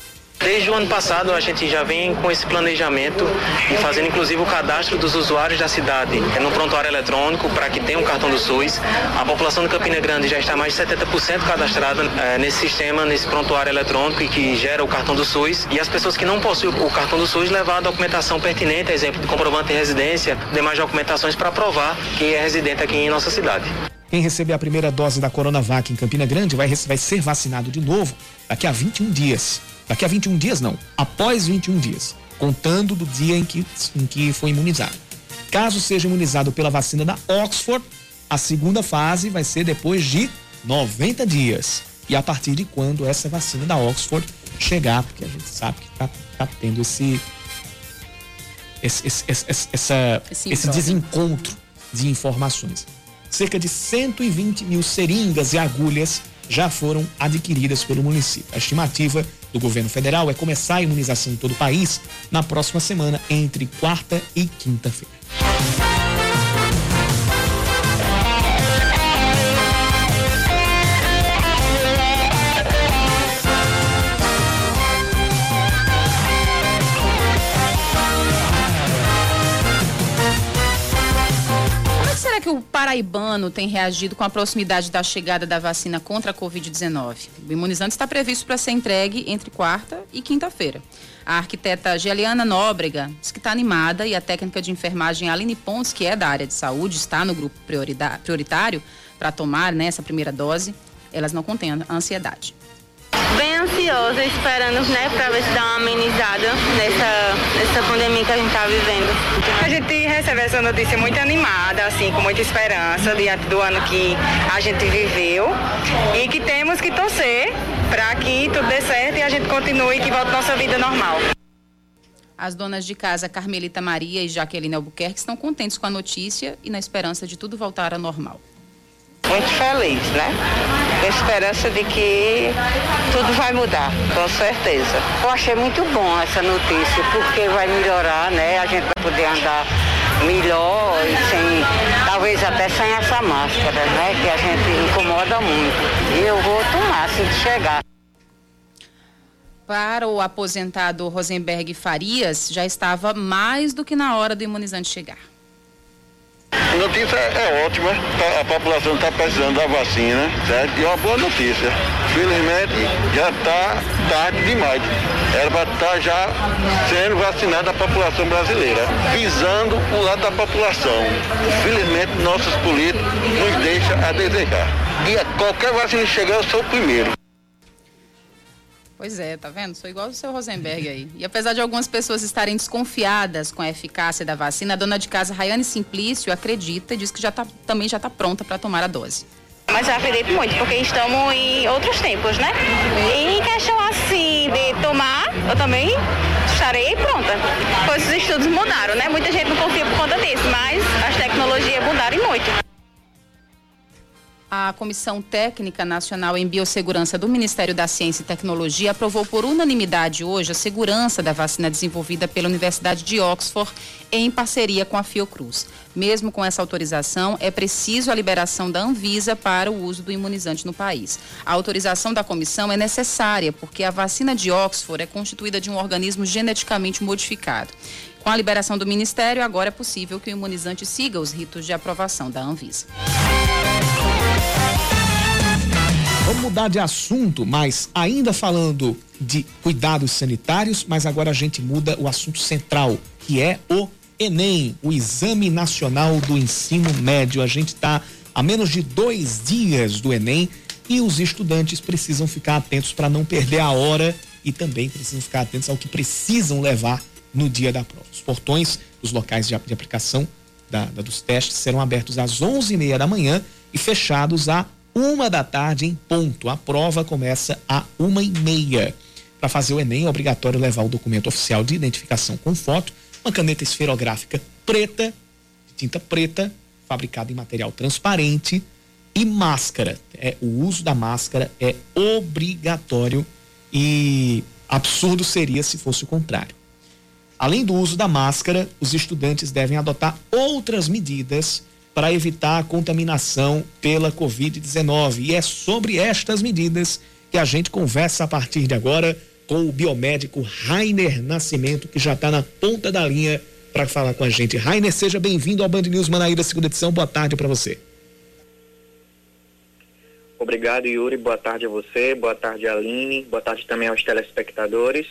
Desde o ano passado a gente já vem com esse planejamento e fazendo inclusive o cadastro dos usuários da cidade no prontuário eletrônico para que tenha um cartão do SUS. A população de Campina Grande já está mais de 70% cadastrada é, nesse sistema, nesse prontuário eletrônico e que gera o cartão do SUS. E as pessoas que não possuem o cartão do SUS levar a documentação pertinente, exemplo de comprovante de residência, demais documentações para provar que é residente aqui em nossa cidade. Quem receber a primeira dose da Coronavac em Campina Grande vai, vai ser vacinado de novo daqui a 21 dias. Daqui a 21 dias, não. Após 21 dias, contando do dia em que, em que foi imunizado. Caso seja imunizado pela vacina da Oxford, a segunda fase vai ser depois de 90 dias. E a partir de quando essa vacina da Oxford chegar, porque a gente sabe que está tá tendo esse esse, esse, esse, essa, esse desencontro de informações. Cerca de 120 mil seringas e agulhas já foram adquiridas pelo município. A estimativa do governo federal é começar a imunização em todo o país na próxima semana, entre quarta e quinta-feira. Paraibano tem reagido com a proximidade da chegada da vacina contra a Covid-19? O imunizante está previsto para ser entregue entre quarta e quinta-feira. A arquiteta Geliana Nóbrega diz que está animada e a técnica de enfermagem Aline Pontes, que é da área de saúde, está no grupo prioritário para tomar né, essa primeira dose. Elas não contêm ansiedade bem ansiosa, esperando, né, para ver se dá uma amenizada nessa, nessa pandemia que a gente está vivendo. A gente recebe essa notícia muito animada, assim, com muita esperança diante do ano que a gente viveu e que temos que torcer para que tudo dê certo e a gente continue e que volte nossa vida normal. As donas de casa Carmelita Maria e Jaqueline Albuquerque estão contentes com a notícia e na esperança de tudo voltar ao normal muito feliz, né? Com esperança de que tudo vai mudar, com certeza. Eu achei muito bom essa notícia, porque vai melhorar, né? A gente vai poder andar melhor e sem, talvez até sem essa máscara, né? Que a gente incomoda muito. E eu vou tomar se chegar. Para o aposentado Rosenberg Farias, já estava mais do que na hora do imunizante chegar. A notícia é ótima, tá, a população está precisando da vacina, certo? E é uma boa notícia. Felizmente já está tarde demais. Era para estar tá já sendo vacinada a população brasileira, visando o lado da população. Felizmente nossos políticos nos deixam a desejar. E qualquer vacina chegar, eu sou o primeiro. Pois é, tá vendo? Sou igual o seu Rosenberg aí. E apesar de algumas pessoas estarem desconfiadas com a eficácia da vacina, a dona de casa Rayane Simplício acredita e diz que já tá, também já está pronta para tomar a dose. Mas eu acredito muito, porque estamos em outros tempos, né? E em questão assim de tomar, eu também estarei pronta. Pois os estudos mudaram, né? Muita gente não confia por conta disso, mas as tecnologias mudaram muito. A Comissão Técnica Nacional em Biossegurança do Ministério da Ciência e Tecnologia aprovou por unanimidade hoje a segurança da vacina desenvolvida pela Universidade de Oxford em parceria com a Fiocruz. Mesmo com essa autorização, é preciso a liberação da Anvisa para o uso do imunizante no país. A autorização da comissão é necessária porque a vacina de Oxford é constituída de um organismo geneticamente modificado. Com a liberação do Ministério, agora é possível que o imunizante siga os ritos de aprovação da Anvisa. Vamos mudar de assunto, mas ainda falando de cuidados sanitários, mas agora a gente muda o assunto central, que é o Enem, o Exame Nacional do Ensino Médio. A gente está a menos de dois dias do Enem e os estudantes precisam ficar atentos para não perder a hora e também precisam ficar atentos ao que precisam levar no dia da prova. Os portões dos locais de, aplicação da, da, dos testes serão abertos às 11h30 da manhã e fechados a uma da tarde em ponto. A prova começa a uma e meia. Para fazer o Enem é obrigatório levar o documento oficial de identificação com foto, uma caneta esferográfica preta, de tinta preta, fabricada em material transparente e máscara. É, o uso da máscara é obrigatório e absurdo seria se fosse o contrário. Além do uso da máscara, os estudantes devem adotar outras medidas para evitar a contaminação pela Covid-19. E é sobre estas medidas que a gente conversa a partir de agora com o biomédico Rainer Nascimento, que já está na ponta da linha para falar com a gente. Rainer, seja bem-vindo ao Band News Manaíra, segunda edição. Boa tarde para você. Obrigado, Yuri. Boa tarde a você, boa tarde, Aline, boa tarde também aos telespectadores.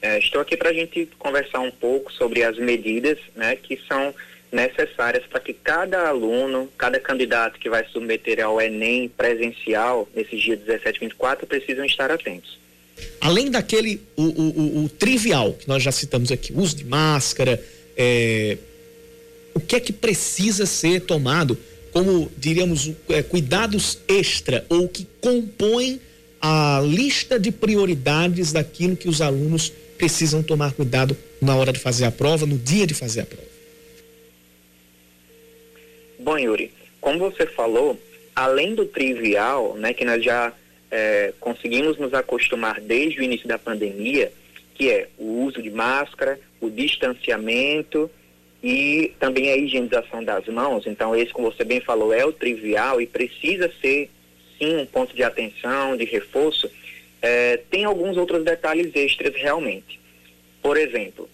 É, estou aqui para a gente conversar um pouco sobre as medidas né, que são necessárias para que cada aluno, cada candidato que vai submeter ao Enem presencial nesses dias 17 e 24 precisam estar atentos. Além daquele, o, o, o trivial que nós já citamos aqui, uso de máscara, é, o que é que precisa ser tomado como, diríamos, é, cuidados extra ou que compõem a lista de prioridades daquilo que os alunos precisam tomar cuidado na hora de fazer a prova, no dia de fazer a prova? Bom, Yuri, como você falou, além do trivial, né, que nós já é, conseguimos nos acostumar desde o início da pandemia, que é o uso de máscara, o distanciamento e também a higienização das mãos. Então, esse, como você bem falou, é o trivial e precisa ser, sim, um ponto de atenção, de reforço. É, tem alguns outros detalhes extras realmente. Por exemplo,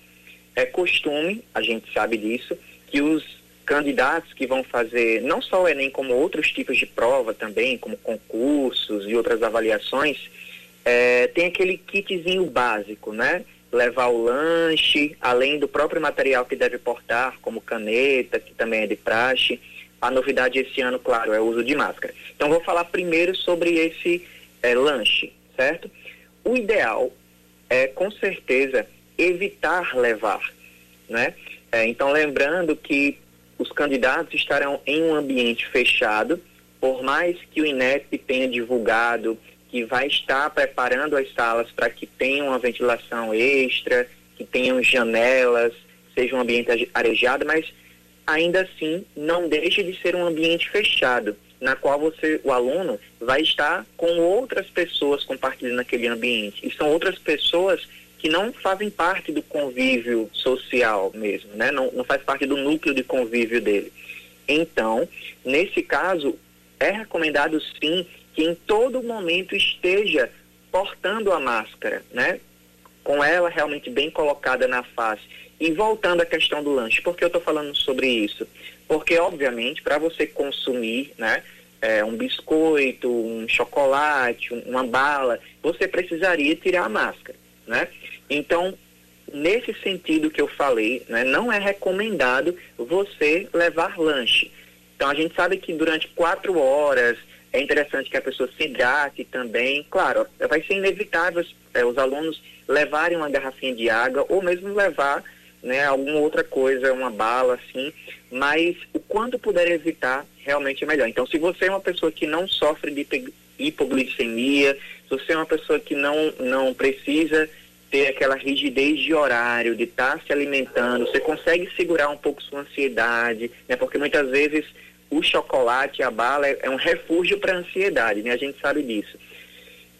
é costume, a gente sabe disso, que os candidatos que vão fazer não só o Enem, como outros tipos de prova também, como concursos e outras avaliações, é, tem aquele kitzinho básico, né? Levar o lanche, além do próprio material que deve portar, como caneta, que também é de praxe. A novidade esse ano, claro, é o uso de máscara. Então, vou falar primeiro sobre esse é, lanche, certo? O ideal é, com certeza, evitar levar, né? É, então, lembrando que os candidatos estarão em um ambiente fechado, por mais que o INEP tenha divulgado que vai estar preparando as salas para que tenham uma ventilação extra, que tenham janelas, seja um ambiente arejado, mas ainda assim não deixe de ser um ambiente fechado, na qual você, o aluno, vai estar com outras pessoas compartilhando aquele ambiente. E são outras pessoas que não fazem parte do convívio social mesmo, né? Não, não faz parte do núcleo de convívio dele. Então, nesse caso, é recomendado sim que em todo momento esteja portando a máscara, né? Com ela realmente bem colocada na face. E voltando à questão do lanche, por que eu estou falando sobre isso? Porque, obviamente, para você consumir, né? É, um biscoito, um chocolate, uma bala, você precisaria tirar a máscara, né? Então, nesse sentido que eu falei, né, não é recomendado você levar lanche. Então, a gente sabe que durante quatro horas é interessante que a pessoa se hidrate também. Claro, vai ser inevitável é, os alunos levarem uma garrafinha de água ou mesmo levar né, alguma outra coisa, uma bala, assim, mas o quanto puder evitar, realmente é melhor. Então, se você é uma pessoa que não sofre de hipoglicemia, se você é uma pessoa que não, não precisa ter aquela rigidez de horário, de estar tá se alimentando, você consegue segurar um pouco sua ansiedade, né? Porque muitas vezes o chocolate, a bala é, é um refúgio para a ansiedade, né? A gente sabe disso.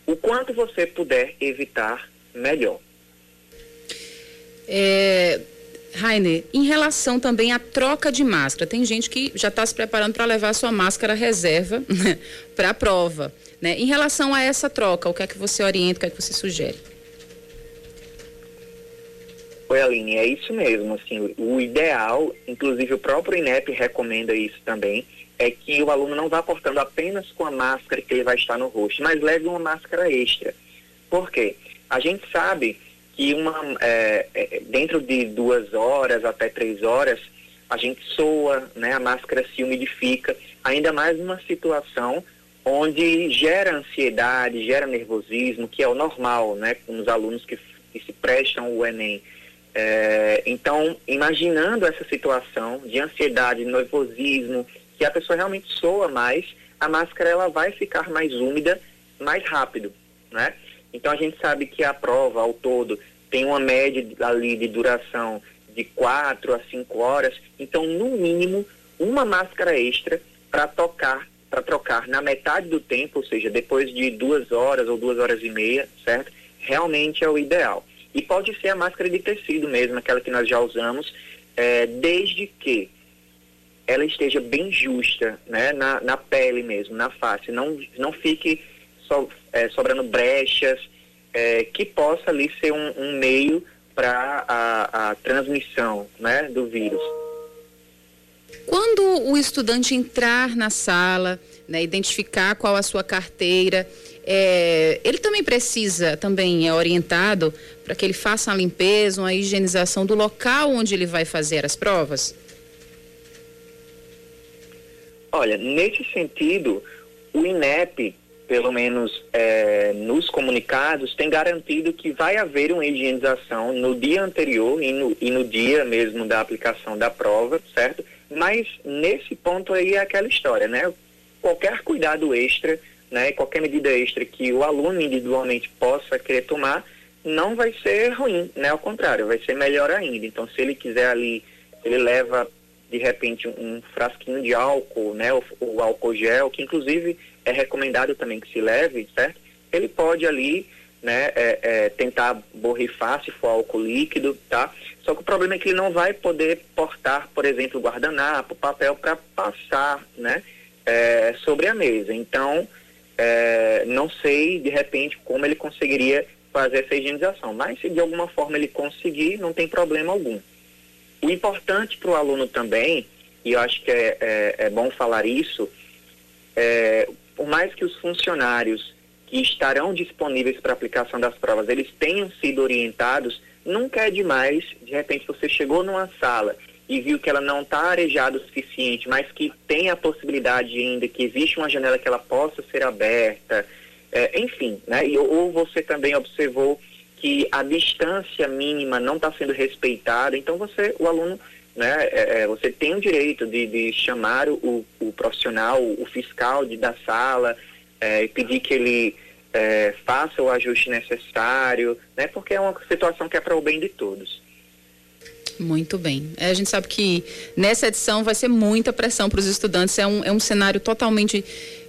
O quanto você puder evitar, melhor. É, Rainer, em relação também à troca de máscara, tem gente que já está se preparando para levar sua máscara reserva para a prova. Né? Em relação a essa troca, o que é que você orienta, o que é que você sugere? Oi, Aline, é isso mesmo. Assim, o ideal, inclusive o próprio INEP recomenda isso também, é que o aluno não vá portando apenas com a máscara que ele vai estar no rosto, mas leve uma máscara extra. Por quê? A gente sabe que uma, é, é, dentro de duas horas até três horas, a gente soa, né, a máscara se umidifica, ainda mais numa situação onde gera ansiedade, gera nervosismo, que é o normal, né, com os alunos que, que se prestam o Enem. É, então, imaginando essa situação de ansiedade, nervosismo, que a pessoa realmente soa mais, a máscara ela vai ficar mais úmida mais rápido, né? Então a gente sabe que a prova ao todo tem uma média ali de duração de 4 a 5 horas, então no mínimo uma máscara extra para tocar, para trocar na metade do tempo, ou seja, depois de duas horas ou duas horas e meia, certo? Realmente é o ideal. E pode ser a máscara de tecido mesmo, aquela que nós já usamos, é, desde que ela esteja bem justa, né, na, na pele mesmo, na face, não, não fique so, é, sobrando brechas, é, que possa ali ser um, um meio para a, a transmissão, né, do vírus. Quando o estudante entrar na sala, né, identificar qual a sua carteira, é, ele também precisa, também é orientado para que ele faça uma limpeza, uma higienização do local onde ele vai fazer as provas? Olha, nesse sentido, o INEP, pelo menos é, nos comunicados, tem garantido que vai haver uma higienização no dia anterior e no, e no dia mesmo da aplicação da prova, certo? Mas nesse ponto aí é aquela história, né? Qualquer cuidado extra, né? Qualquer medida extra que o aluno individualmente possa querer tomar, não vai ser ruim, né? Ao contrário, vai ser melhor ainda. Então, se ele quiser ali, ele leva de repente um frasquinho de álcool, né, o, o, álcool gel, que inclusive é recomendado também que se leve, certo? Ele pode ali, né, é, é, tentar borrifar se for álcool líquido, tá? Só que o problema é que ele não vai poder portar, por exemplo, guardanapo, papel para passar, né, é, sobre a mesa. Então, é, não sei de repente como ele conseguiria fazer essa higienização, mas se de alguma forma ele conseguir, não tem problema algum. O importante para o aluno também, e eu acho que é, é, é bom falar isso, é, por mais que os funcionários que estarão disponíveis para aplicação das provas, eles tenham sido orientados, nunca é demais, de repente você chegou numa sala e viu que ela não está arejada o suficiente, mas que tem a possibilidade ainda, que existe uma janela que ela possa ser aberta, é, enfim, né? E, ou você também observou que a distância mínima não está sendo respeitada, então você, o aluno, né, é, é, você tem o direito de, de chamar o, o, profissional, o fiscal de, da sala, é, e pedir que ele é, faça o ajuste necessário, né, porque é uma situação que é para o bem de todos. Muito bem. É, a gente sabe que nessa edição vai ser muita pressão para os estudantes. É um, é um cenário totalmente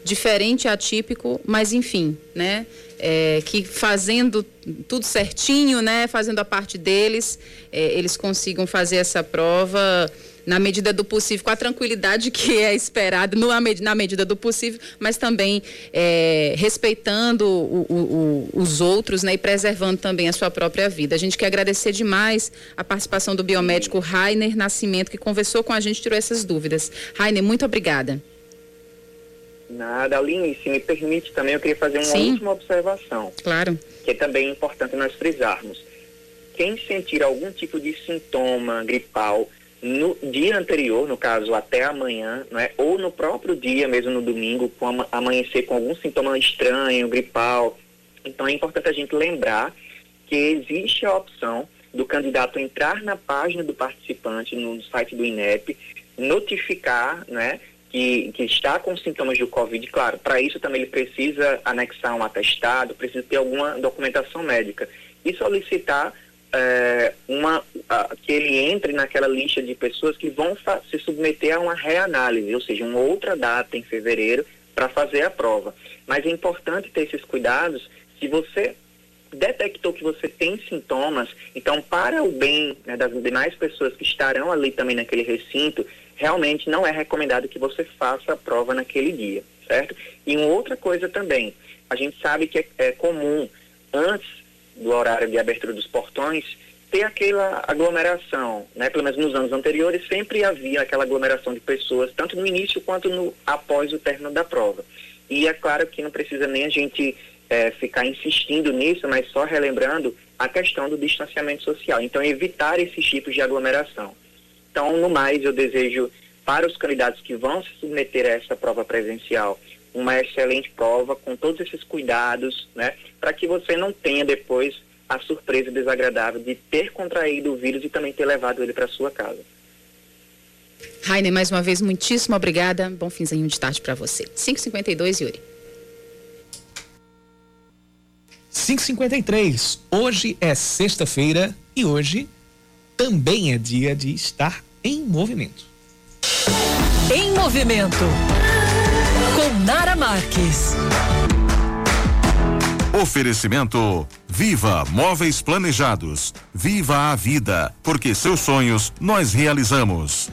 diferente, atípico, mas enfim, né? é, que fazendo tudo certinho, né, fazendo a parte deles, é, eles consigam fazer essa prova na medida do possível, com a tranquilidade que é esperada, na medida do possível, mas também é, respeitando o, o, o, os outros né, e preservando também a sua própria vida. A gente quer agradecer demais a participação do biomédico Rainer Nascimento, que conversou com a gente e tirou essas dúvidas. Rainer, muito obrigada. Nada, Aline, se me permite também, eu queria fazer uma Sim. última observação. Claro. Que é também importante nós frisarmos. Quem sentir algum tipo de sintoma gripal no dia anterior, no caso até amanhã, não é? ou no próprio dia, mesmo no domingo, com amanhecer com algum sintoma estranho, gripal. Então é importante a gente lembrar que existe a opção do candidato entrar na página do participante no site do INEP, notificar, né, que, que está com sintomas do Covid, claro, para isso também ele precisa anexar um atestado, precisa ter alguma documentação médica e solicitar é, uma, a, que ele entre naquela lista de pessoas que vão se submeter a uma reanálise, ou seja, uma outra data em fevereiro para fazer a prova. Mas é importante ter esses cuidados se você detectou que você tem sintomas, então para o bem né, das demais pessoas que estarão ali também naquele recinto, realmente não é recomendado que você faça a prova naquele dia, certo? E uma outra coisa também, a gente sabe que é, é comum antes do horário de abertura dos portões, ter aquela aglomeração, né? Pelo menos nos anos anteriores sempre havia aquela aglomeração de pessoas, tanto no início quanto no após o término da prova. E é claro que não precisa nem a gente é, ficar insistindo nisso, mas só relembrando a questão do distanciamento social. Então, evitar esses tipos de aglomeração. Então, no mais, eu desejo para os candidatos que vão se submeter a essa prova presencial uma excelente prova com todos esses cuidados, né, para que você não tenha depois a surpresa desagradável de ter contraído o vírus e também ter levado ele para sua casa. Rainer, mais uma vez, muitíssimo obrigada. Bom finzinho de tarde para você. 552, Yuri. 553. Hoje é sexta-feira e hoje também é dia de estar em movimento. Em movimento. Com Nara Marques. Oferecimento Viva Móveis Planejados. Viva a vida, porque seus sonhos nós realizamos.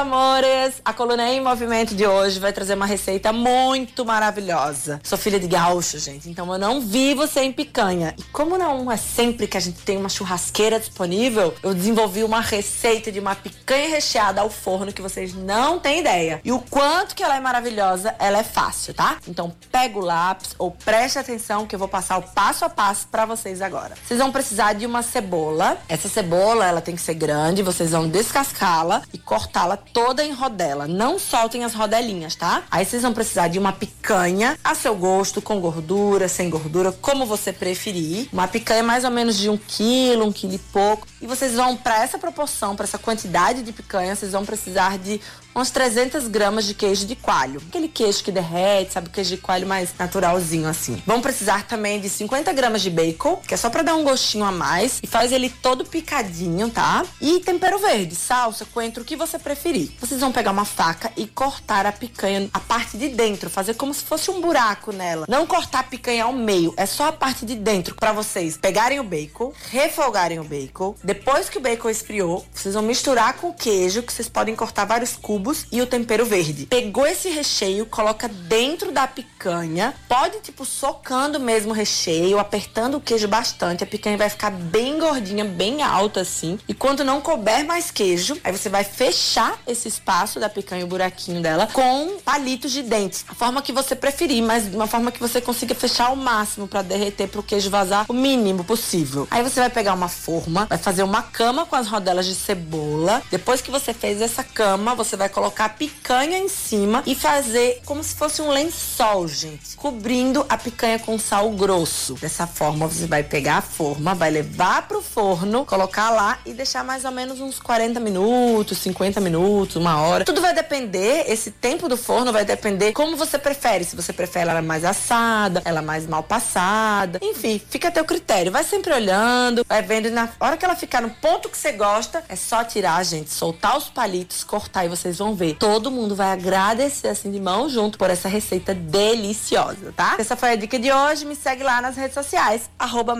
Amores! A coluna em movimento de hoje vai trazer uma receita muito maravilhosa. Sou filha de gaúcho, gente, então eu não vivo sem picanha. E como não é sempre que a gente tem uma churrasqueira disponível, eu desenvolvi uma receita de uma picanha recheada ao forno que vocês não têm ideia. E o quanto que ela é maravilhosa, ela é fácil, tá? Então pega o lápis ou preste atenção que eu vou passar o passo a passo para vocês agora. Vocês vão precisar de uma cebola. Essa cebola, ela tem que ser grande, vocês vão descascá-la e cortá-la toda em rodela. Não soltem as rodelinhas, tá? Aí vocês vão precisar de uma picanha a seu gosto, com gordura, sem gordura, como você preferir. Uma picanha mais ou menos de um quilo, um quilo e pouco. E vocês vão, para essa proporção, para essa quantidade de picanha, vocês vão precisar de uns 300 gramas de queijo de coalho. Aquele queijo que derrete, sabe? Queijo de coalho mais naturalzinho assim. Vão precisar também de 50 gramas de bacon, que é só para dar um gostinho a mais. E faz ele todo picadinho, tá? E tempero verde, salsa, coentro, o que você preferir. Vocês vão pegar uma faca e cortar a picanha, a parte de dentro, fazer como se fosse um buraco nela. Não cortar a picanha ao meio, é só a parte de dentro para vocês pegarem o bacon, refogarem o bacon. Depois que o bacon esfriou, vocês vão misturar com o queijo, que vocês podem cortar vários cubos e o tempero verde. Pegou esse recheio, coloca dentro da picanha. Pode, tipo, socando mesmo o recheio, apertando o queijo bastante. A picanha vai ficar bem gordinha, bem alta assim. E quando não couber mais queijo, aí você vai fechar esse espaço da picanha, o buraquinho dela, com palitos de dentes. A forma que você preferir, mas de uma forma que você consiga fechar ao máximo para derreter para o queijo vazar o mínimo possível. Aí você vai pegar uma forma, vai fazer uma cama com as rodelas de cebola. Depois que você fez essa cama, você vai colocar a picanha em cima e fazer como se fosse um lençol, gente, cobrindo a picanha com sal grosso. Dessa forma, você vai pegar a forma, vai levar pro forno, colocar lá e deixar mais ou menos uns 40 minutos, 50 minutos, uma hora. Tudo vai depender, esse tempo do forno vai depender como você prefere. Se você prefere ela mais assada, ela mais mal passada. Enfim, fica a teu critério. Vai sempre olhando, vai vendo e na hora que ela ficar no ponto que você gosta, é só tirar, gente, soltar os palitos, cortar e vocês vão ver. Todo mundo vai agradecer assim de mão junto por essa receita deliciosa, tá? Essa foi a dica de hoje. Me segue lá nas redes sociais, arroba.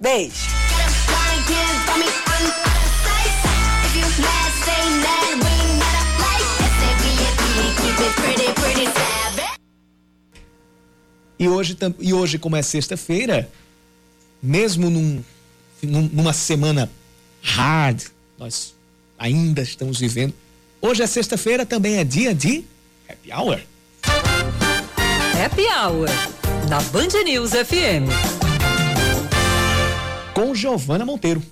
Beijo! E hoje, e hoje como é sexta-feira, mesmo num, numa semana hard, nós ainda estamos vivendo Hoje é sexta-feira, também é dia de Happy Hour. Happy Hour, na Band News FM. Com Giovana Monteiro.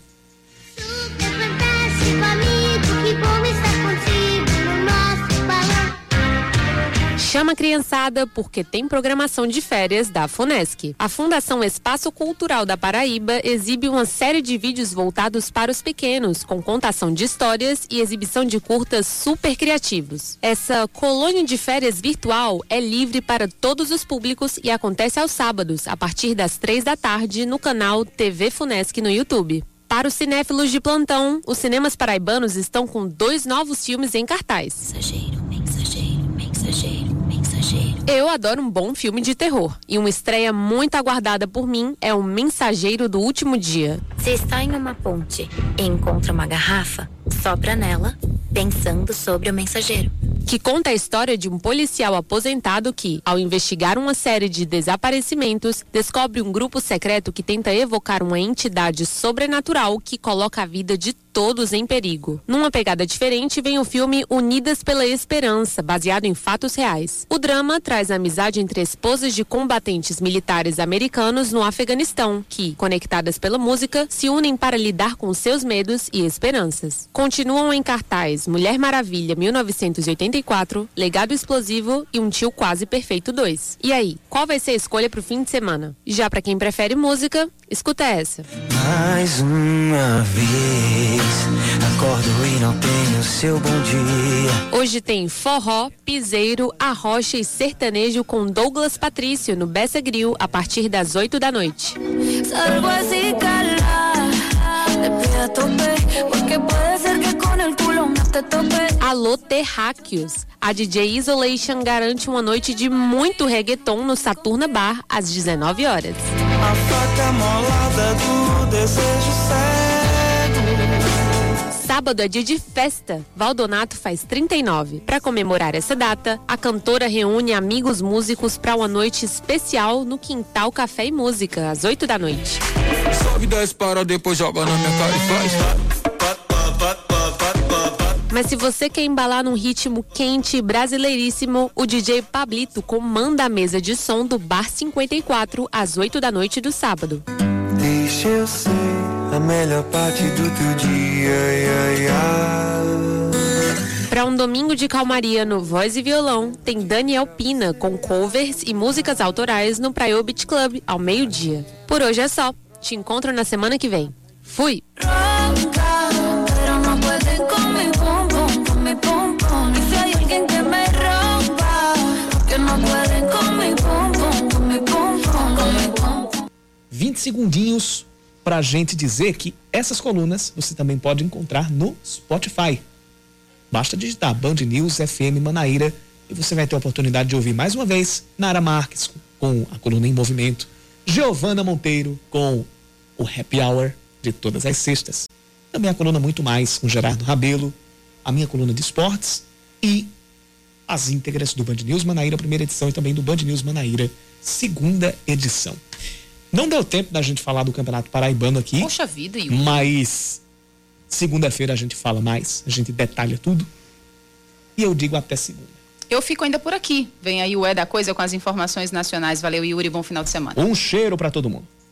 Chama a criançada porque tem programação de férias da FUNESC. A Fundação Espaço Cultural da Paraíba exibe uma série de vídeos voltados para os pequenos, com contação de histórias e exibição de curtas super criativos. Essa colônia de férias virtual é livre para todos os públicos e acontece aos sábados, a partir das três da tarde, no canal TV FUNESC no YouTube. Para os cinéfilos de plantão, os cinemas paraibanos estão com dois novos filmes em cartaz. Mensageiro, mensageiro, mensageiro. Eu adoro um bom filme de terror e uma estreia muito aguardada por mim é O Mensageiro do Último Dia. Se está em uma ponte e encontra uma garrafa, sopra nela, pensando sobre o mensageiro. Que conta a história de um policial aposentado que, ao investigar uma série de desaparecimentos, descobre um grupo secreto que tenta evocar uma entidade sobrenatural que coloca a vida de todos em perigo. Numa pegada diferente, vem o filme Unidas pela Esperança, baseado em fatos reais. O drama traz a amizade entre esposas de combatentes militares americanos no Afeganistão, que, conectadas pela música, se unem para lidar com seus medos e esperanças. Continuam em cartaz Mulher Maravilha 1984, Legado Explosivo e Um Tio Quase Perfeito 2. E aí, qual vai ser a escolha pro fim de semana? Já para quem prefere música, escuta essa. Mais uma vez, acordo e não tenho seu bom dia. Hoje tem forró, piseiro, arrocha e sertanejo com Douglas Patrício no Bessa Grill a partir das 8 da noite. Alô Terráqueos. A DJ Isolation garante uma noite de muito reggaeton no Saturna Bar às 19 horas. A faca molada do desejo cego. Sábado é dia de festa. Valdonato faz 39. Para comemorar essa data, a cantora reúne amigos músicos para uma noite especial no Quintal Café e Música, às 8 da noite. Sobe, desce, para, depois joga na minha cara e faz. Mas se você quer embalar num ritmo quente e brasileiríssimo, o DJ Pablito comanda a mesa de som do Bar 54 às 8 da noite do sábado. Deixa eu ser a melhor parte do teu dia. Ia, ia. Para um domingo de calmaria no Voz e Violão, tem Daniel Pina com covers e músicas autorais no Praia Beach Club ao meio-dia. Por hoje é só. Te encontro na semana que vem. Fui! Mi pum pum. Y si hay alguien que me rompa, que no con mi con mi con mi pum pum. 20 segundinhos pra gente dizer que essas colunas você também pode encontrar no Spotify. Basta digitar Band News FM Manaíra e você vai ter a oportunidade de ouvir mais uma vez Nara Marques com a coluna em movimento, Giovana Monteiro com o Happy Hour de todas as sextas. Também a coluna Muito Mais com Gerardo Rabelo, a minha coluna de esportes e as íntegras do Band News Manaíra, primeira edição, e também do Band News Manaíra, segunda edição. Não deu tempo da gente falar do Campeonato Paraibano aqui. Poxa vida, Yuri. Mas segunda-feira a gente fala mais, a gente detalha tudo. E eu digo até segunda. Eu fico ainda por aqui. Vem aí o É da Coisa com as informações nacionais. Valeu, Yuri. Bom final de semana. Um cheiro para todo mundo.